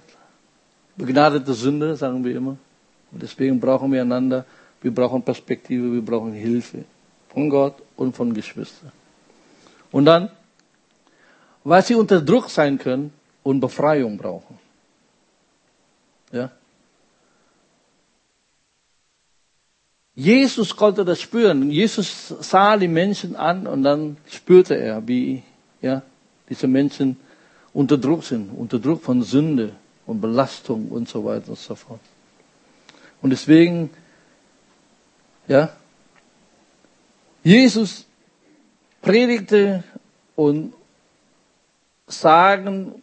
begnadete Sünde, sagen wir immer. Und deswegen brauchen wir einander, wir brauchen Perspektive, wir brauchen Hilfe von Gott und von Geschwistern. Und dann, weil sie unter Druck sein können und Befreiung brauchen. Ja? Jesus konnte das spüren. Jesus sah die Menschen an und dann spürte er, wie ja, diese Menschen unter Druck sind, unter Druck von Sünde und Belastung und so weiter und so fort. Und deswegen, ja, Jesus predigte und sagen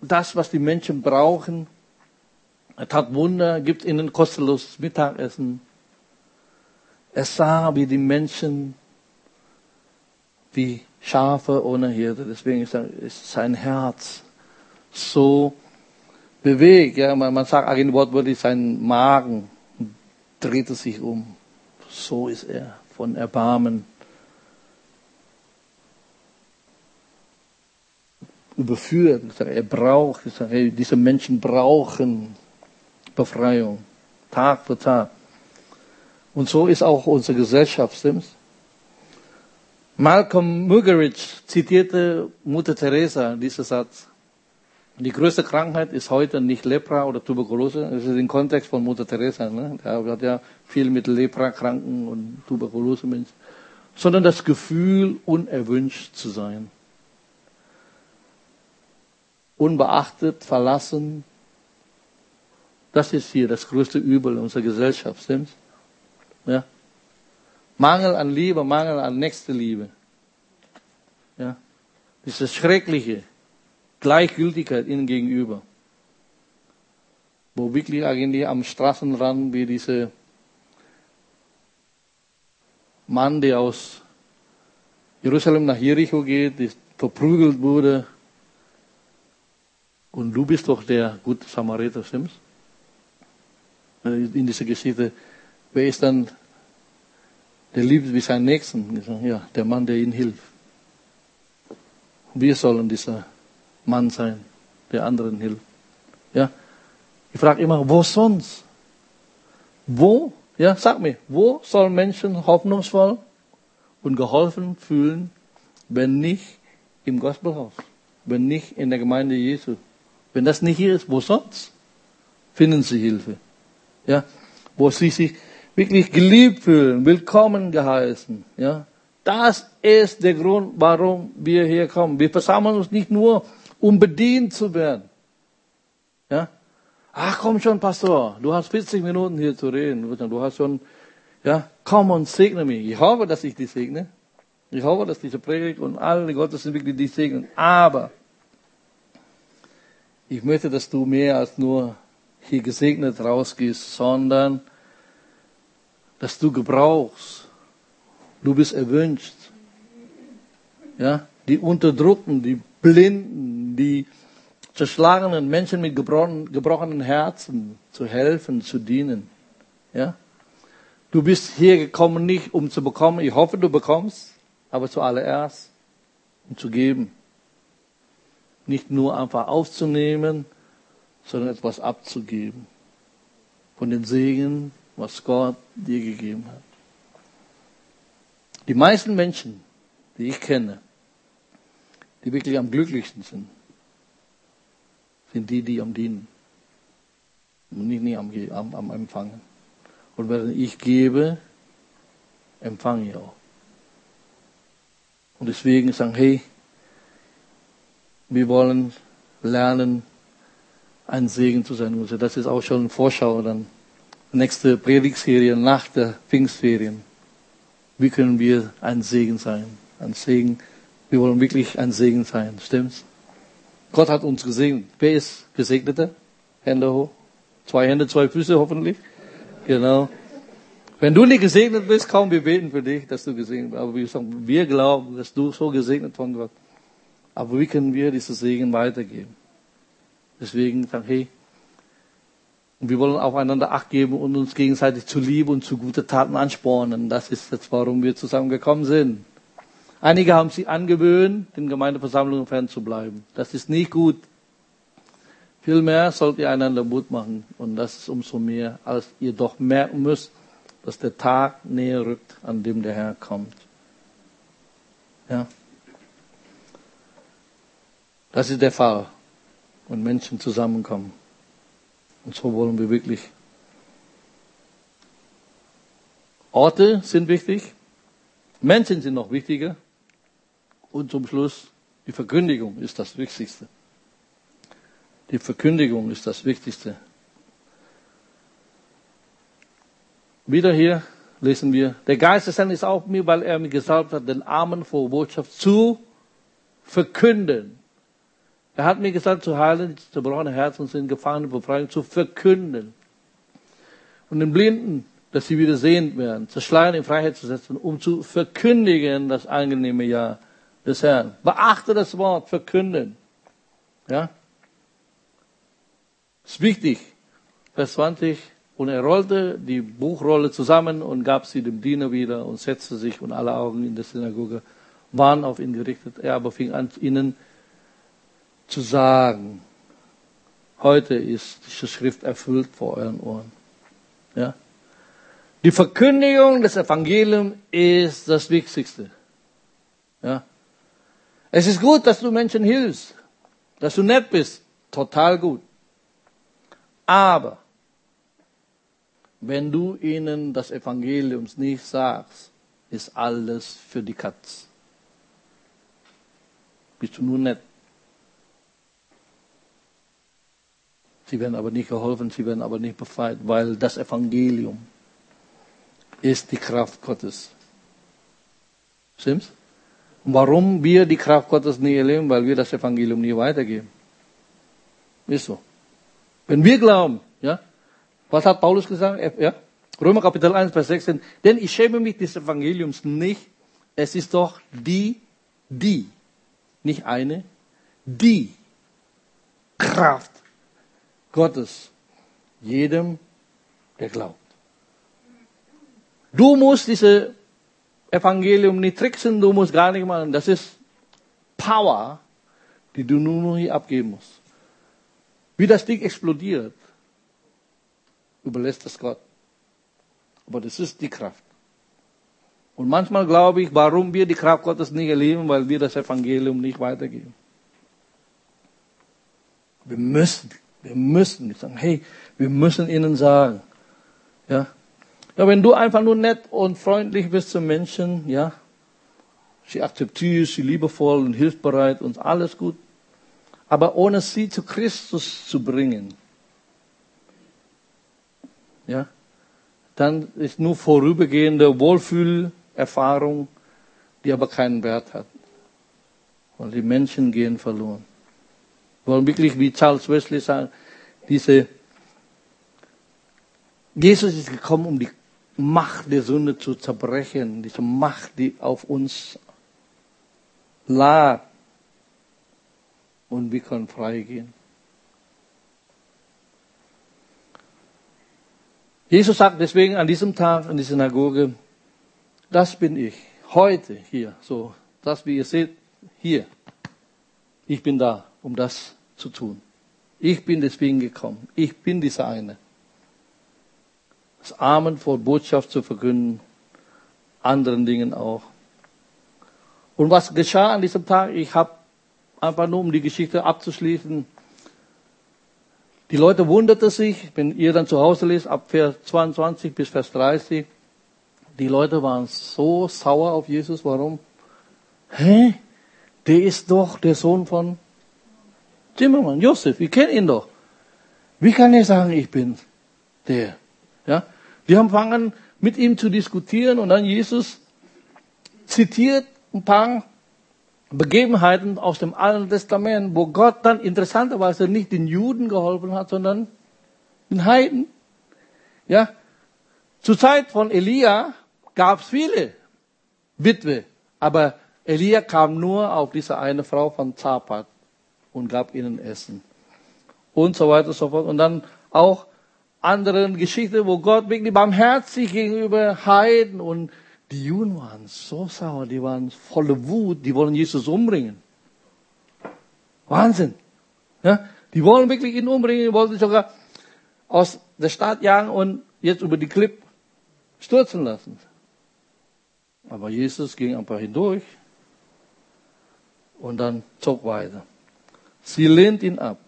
das, was die Menschen brauchen. Er tat Wunder, gibt ihnen kostenlos Mittagessen. Er sah, wie die Menschen, wie Schafe ohne Hirte. Deswegen ist sein Herz so bewegt. Ja, man, sagt eigentlich wortwörtlich, sein Magen drehte sich um. So ist er von Erbarmen. Überführt. Er braucht, diese Menschen brauchen Befreiung. Tag für Tag. Und so ist auch unsere Gesellschaft, stimmt's? Malcolm Muggeridge zitierte Mutter Teresa diesen Satz. Die größte Krankheit ist heute nicht Lepra oder Tuberkulose. Das ist im Kontext von Mutter Teresa. Ne? Da hat ja viel mit Lepra-Kranken und Tuberkulose-Menschen. Sondern das Gefühl, unerwünscht zu sein. Unbeachtet, verlassen. Das ist hier das größte Übel unserer Gesellschaft, stimmt's? Ja. Mangel an Liebe, Mangel an nächste Liebe. Ja. Diese schreckliche Gleichgültigkeit ihnen gegenüber. Wo wirklich eigentlich am Straßenrand wie diese Mann, der aus Jerusalem nach Jericho geht, der verprügelt wurde. Und du bist doch der gute Samariter, stimmt's? In dieser Geschichte Wer ist dann der liebt wie sein Nächsten? Ja, der Mann, der ihnen hilft. Wir sollen dieser Mann sein, der anderen hilft. Ja, ich frage immer, wo sonst? Wo? Ja, sag mir, wo sollen Menschen hoffnungsvoll und geholfen fühlen, wenn nicht im Gospelhaus, wenn nicht in der Gemeinde Jesu. Wenn das nicht hier ist, wo sonst finden sie Hilfe? Ja, wo sie sich wirklich geliebt fühlen, willkommen geheißen. Ja, das ist der Grund, warum wir hier kommen. Wir versammeln uns nicht nur, um bedient zu werden. Ja, ach komm schon, Pastor, du hast 40 Minuten hier zu reden. Du hast schon, ja, komm und segne mich. Ich hoffe, dass ich dich segne. Ich hoffe, dass diese Predigt und alle Gottesdienste dich segnen. Aber ich möchte, dass du mehr als nur hier gesegnet rausgehst, sondern dass du gebrauchst. Du bist erwünscht. Ja, die Unterdrückten, die Blinden, die zerschlagenen Menschen mit gebrochenen Herzen zu helfen, zu dienen. Ja, du bist hier gekommen nicht um zu bekommen. Ich hoffe, du bekommst, aber zuallererst um zu geben. Nicht nur einfach aufzunehmen, sondern etwas abzugeben. Von den Segen, was Gott dir gegeben hat. Die meisten Menschen, die ich kenne, die wirklich am glücklichsten sind, sind die, die am Dienen. Und nicht, nicht am, am, am Empfangen. Und wenn ich gebe, empfange ich auch. Und deswegen sagen, hey, wir wollen lernen, ein Segen zu sein. Das ist auch schon eine Vorschau dann. Nächste Predigtserie nach der Pfingstferien. Wie können wir ein Segen sein? Ein Segen. Wir wollen wirklich ein Segen sein. Stimmt's? Gott hat uns gesegnet. Wer ist Gesegneter? Hände hoch. Zwei Hände, zwei Füße hoffentlich. Genau. Wenn du nicht gesegnet bist, kaum wir beten für dich, dass du gesegnet bist. Aber wir sagen, wir glauben, dass du so gesegnet von Gott. Aber wie können wir diesen Segen weitergeben? Deswegen sagen, hey, wir wollen aufeinander Acht geben und uns gegenseitig zu Liebe und zu guten Taten anspornen. Das ist jetzt, warum wir zusammengekommen sind. Einige haben sich angewöhnt, den Gemeindeversammlungen fernzubleiben. Das ist nicht gut. Vielmehr sollt ihr einander Mut machen. Und das ist umso mehr, als ihr doch merken müsst, dass der Tag näher rückt, an dem der Herr kommt. Ja. Das ist der Fall, wenn Menschen zusammenkommen. Und so wollen wir wirklich. Orte sind wichtig, Menschen sind noch wichtiger und zum Schluss die Verkündigung ist das Wichtigste. Die Verkündigung ist das Wichtigste. Wieder hier lesen wir, der Geist des Herrn ist auf mir, weil er mich gesalbt hat, den Armen vor Botschaft zu verkünden. Er hat mir gesagt, zu heilen, die zerbrochene Herzen sind, Gefangene befreien, zu verkünden. Und den Blinden, dass sie wieder sehend werden, zu Schleiern in Freiheit zu setzen, um zu verkündigen das angenehme Jahr des Herrn. Beachte das Wort, verkünden. Ja? Ist wichtig. Vers 20. Und er rollte die Buchrolle zusammen und gab sie dem Diener wieder und setzte sich und alle Augen in der Synagoge waren auf ihn gerichtet. Er aber fing an, ihnen zu sagen, heute ist diese Schrift erfüllt vor euren Ohren. Ja? Die Verkündigung des Evangeliums ist das Wichtigste. Ja? Es ist gut, dass du Menschen hilfst, dass du nett bist, total gut. Aber wenn du ihnen das Evangelium nicht sagst, ist alles für die Katz. Bist du nur nett. Sie werden aber nicht geholfen, sie werden aber nicht befreit, weil das Evangelium ist die Kraft Gottes. Stimmt's? Warum wir die Kraft Gottes nie erleben? Weil wir das Evangelium nie weitergeben. Ist so. Wenn wir glauben, ja, was hat Paulus gesagt? Ja, Römer Kapitel 1, Vers 16. Denn ich schäme mich des Evangeliums nicht. Es ist doch die, die, nicht eine, die Kraft Gottes jedem, der glaubt. Du musst diese Evangelium nicht tricksen, du musst gar nicht machen. Das ist Power, die du nur noch hier abgeben musst. Wie das Ding explodiert, überlässt das Gott. Aber das ist die Kraft. Und manchmal glaube ich, warum wir die Kraft Gottes nicht erleben, weil wir das Evangelium nicht weitergeben. Wir müssen, wir müssen sagen, hey, wir müssen ihnen sagen, ja. Ja, wenn du einfach nur nett und freundlich bist zu Menschen, ja, sie akzeptiert, sie liebevoll und hilfsbereit und alles gut, aber ohne sie zu Christus zu bringen, ja, dann ist nur vorübergehende Wohlfühlerfahrung, die aber keinen Wert hat. Weil die Menschen gehen verloren. Wollen wirklich, wie Charles Wesley sagt, diese, Jesus ist gekommen, um die Macht der Sünde zu zerbrechen, diese Macht, die auf uns lag. Und wir können frei gehen. Jesus sagt deswegen an diesem Tag in der Synagoge, das bin ich, heute hier, so, das wie ihr seht, hier. Ich bin da, um das zu tun. Ich bin deswegen gekommen. Ich bin dieser eine. Das Armen vor Botschaft zu verkünden, anderen Dingen auch. Und was geschah an diesem Tag? Ich habe einfach nur, um die Geschichte abzuschließen, die Leute wunderten sich, wenn ihr dann zu Hause lest, ab Vers 22 bis Vers 30, die Leute waren so sauer auf Jesus. Warum? Hä? Der ist doch der Sohn von Zimmermann, Josef. Wir kennen ihn doch. Wie kann er sagen, ich bin der? Ja? Die haben fangen mit ihm zu diskutieren und dann Jesus zitiert ein paar Begebenheiten aus dem Alten Testament, wo Gott dann interessanterweise nicht den Juden geholfen hat, sondern den Heiden. Ja, zur Zeit von Elia gab es viele Witwe, aber Elia kam nur auf diese eine Frau von Zapat und gab ihnen Essen und so weiter und so fort. Und dann auch anderen Geschichten, wo Gott wirklich barmherzig gegenüber Heiden und die Juden waren so sauer, die waren voller Wut, die wollen Jesus umbringen. Wahnsinn. Ja? Die wollen wirklich ihn umbringen, die wollten sogar aus der Stadt jagen und jetzt über die Klipp stürzen lassen. Aber Jesus ging einfach hindurch und dann zog weiter. Sie lehnt ihn ab.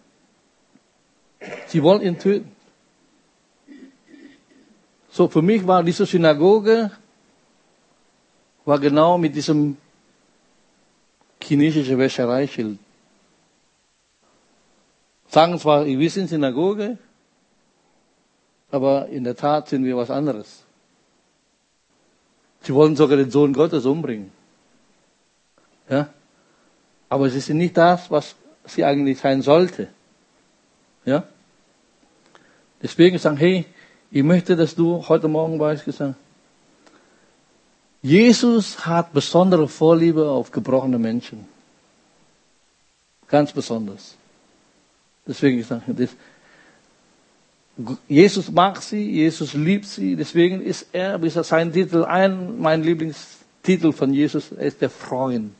Sie wollen ihn töten. So, für mich war diese Synagoge war genau mit diesem chinesischen Wäschereischild. Sagen zwar, wir sind Synagoge, aber in der Tat sind wir was anderes. Sie wollen sogar den Sohn Gottes umbringen. Ja? Aber sie sind nicht das, was sie eigentlich sein sollte. Ja? Deswegen sagen, hey, ich möchte, dass du heute Morgen weißt, gesagt, Jesus hat besondere Vorliebe auf gebrochene Menschen. Ganz besonders. Deswegen sage ich das. Jesus mag sie, Jesus liebt sie, deswegen ist er, wie ist sein Titel, ein, mein Lieblingstitel von Jesus, er ist der Freund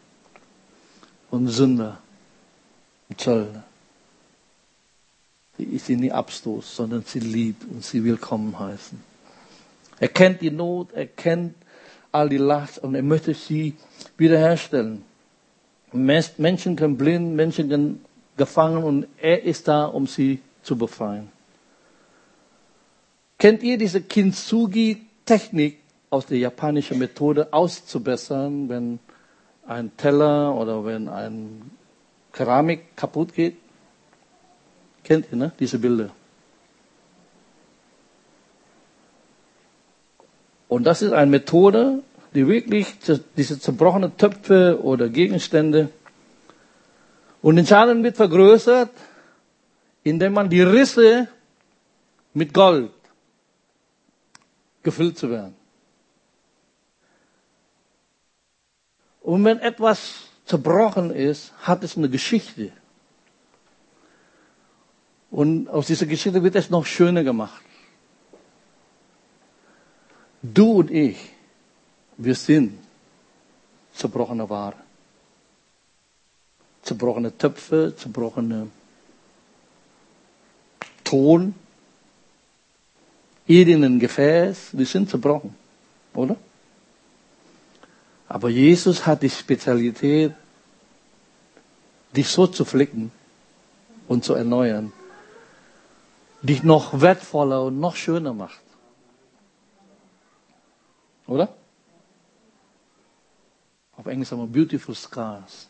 und Sünder Zöllner. Sie ist sie nie abstoß, sondern sie liebt und sie willkommen heißen. Er kennt die Not, er kennt all die Last und er möchte sie wiederherstellen. Menschen können blind, Menschen können gefangen und er ist da, um sie zu befreien. Kennt ihr diese Kintsugi-Technik aus der japanischen Methode auszubessern, wenn ein Teller oder wenn ein Keramik kaputt geht? Kennt ihr, ne? Diese Bilder. Und das ist eine Methode, die wirklich diese zerbrochenen Töpfe oder Gegenstände und den Schaden wird vergrößert, indem man die Risse mit Gold gefüllt zu werden. Und wenn etwas zerbrochen ist, hat es eine Geschichte. Und aus dieser Geschichte wird es noch schöner gemacht. Du und ich, wir sind zerbrochene Ware. Zerbrochene Töpfe, zerbrochene Ton, irgendein Gefäß, wir sind zerbrochen, oder? Aber Jesus hat die Spezialität, dich so zu flicken und zu erneuern, dich noch wertvoller und noch schöner macht. Oder? Auf Englisch sagen wir beautiful scars.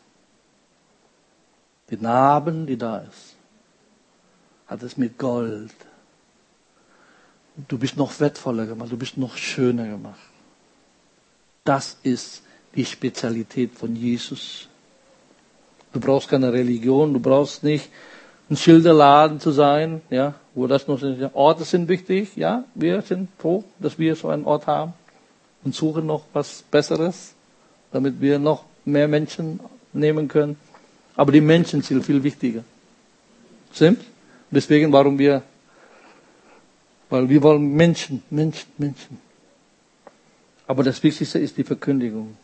Die Narben, die da ist, hat es mit Gold. Du bist noch wertvoller gemacht, du bist noch schöner gemacht. Das ist die Spezialität von Jesus. Du brauchst keine Religion, du brauchst nicht ein Schilderladen zu sein, ja, wo das noch sind. Orte sind wichtig, ja, wir sind froh, dass wir so einen Ort haben und suchen noch was Besseres, damit wir noch mehr Menschen nehmen können. Aber die Menschen sind viel wichtiger. Stimmt? Deswegen, warum wir, weil wir wollen Menschen, Menschen, Menschen. Aber das Wichtigste ist die Verkündigung.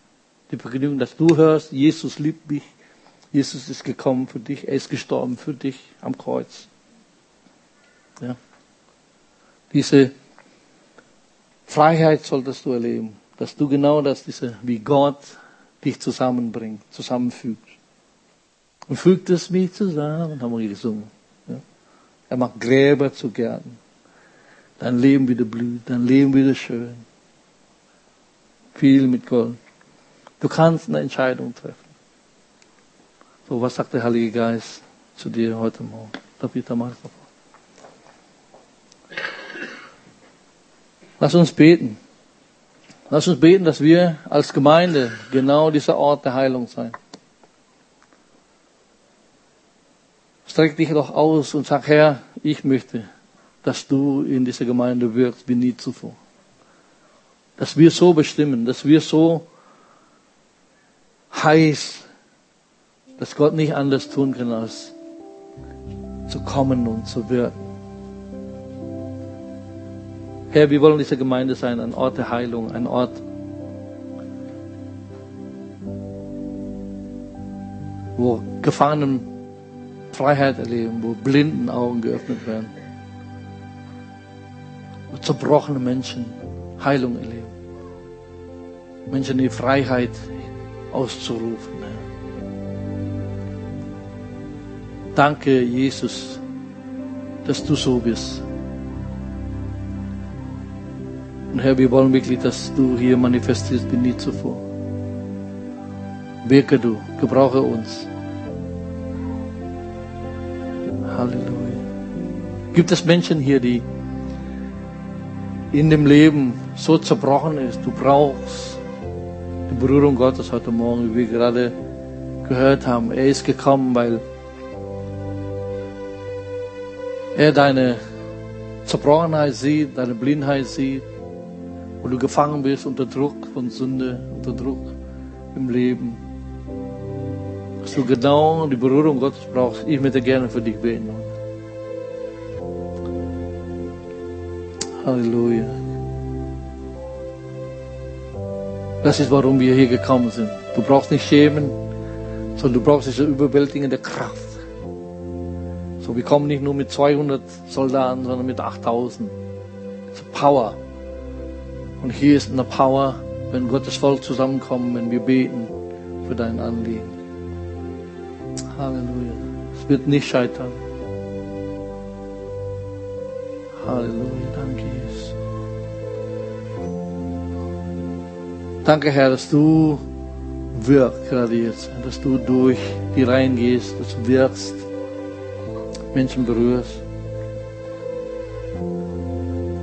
Die Verkündigung, dass du hörst, Jesus liebt mich, Jesus ist gekommen für dich, er ist gestorben für dich am Kreuz. Ja. Diese Freiheit solltest du erleben, dass du genau das, diese, wie Gott dich zusammenbringt, zusammenfügt. Und fügt es mich zusammen, haben wir gesungen. Ja. Er macht Gräber zu Gärten. Dein Leben wieder blüht, dein Leben wieder schön. Viel mit Gold. Du kannst eine Entscheidung treffen. So, was sagt der Heilige Geist zu dir heute Morgen? Darf ich da mal Lass uns beten. Lass uns beten, dass wir als Gemeinde genau dieser Ort der Heilung sein. Streck dich doch aus und sag, Herr, ich möchte, dass du in dieser Gemeinde wirkst wie nie zuvor. Dass wir so bestimmen, dass wir so heiß, dass Gott nicht anders tun kann, als zu kommen und zu wirken. Herr, wir wollen diese Gemeinde sein, ein Ort der Heilung, ein Ort, wo Gefangenen Freiheit erleben, wo blinden Augen geöffnet werden, wo zerbrochene Menschen Heilung erleben. Menschen die Freiheit auszurufen. Danke, Jesus, dass du so bist. Und Herr, wir wollen wirklich, dass du hier manifestierst wie nie zuvor. Wirke du, gebrauche uns. Halleluja. Gibt es Menschen hier, die in dem Leben so zerbrochen ist? Du brauchst die Berührung Gottes heute Morgen, wie wir gerade gehört haben. Er ist gekommen, weil er deine Zerbrochenheit sieht, deine Blindheit sieht, wo du gefangen bist unter Druck von Sünde, unter Druck im Leben. Dass du genau die Berührung Gottes brauchst. Ich möchte gerne für dich beten. Halleluja. Das ist, warum wir hier gekommen sind. Du brauchst nicht schämen, sondern du brauchst diese überwältigende Kraft. So, wir kommen nicht nur mit 200 Soldaten, sondern mit 8000. Power. Und hier ist eine Power, wenn Gottes Volk zusammenkommt, wenn wir beten für dein Anliegen. Halleluja. Es wird nicht scheitern. Halleluja. Danke, Jesus. Danke, Herr, dass du wirkst gerade jetzt, dass du durch die Reihen gehst, dass du wirkst, Menschen berührst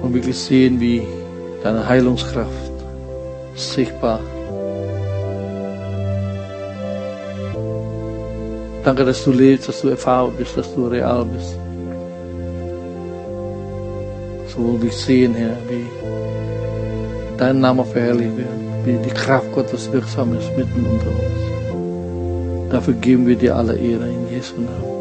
und wirklich sehen, wie deine Heilungskraft sichtbar. Danke, dass du lebst, dass du erfahren bist, dass du real bist. So will ich sehen, Herr, wie dein Name verherrlicht wird, wie die Kraft Gottes wirksam ist mitten unter uns. Dafür geben wir dir alle Ehre in Jesu Namen.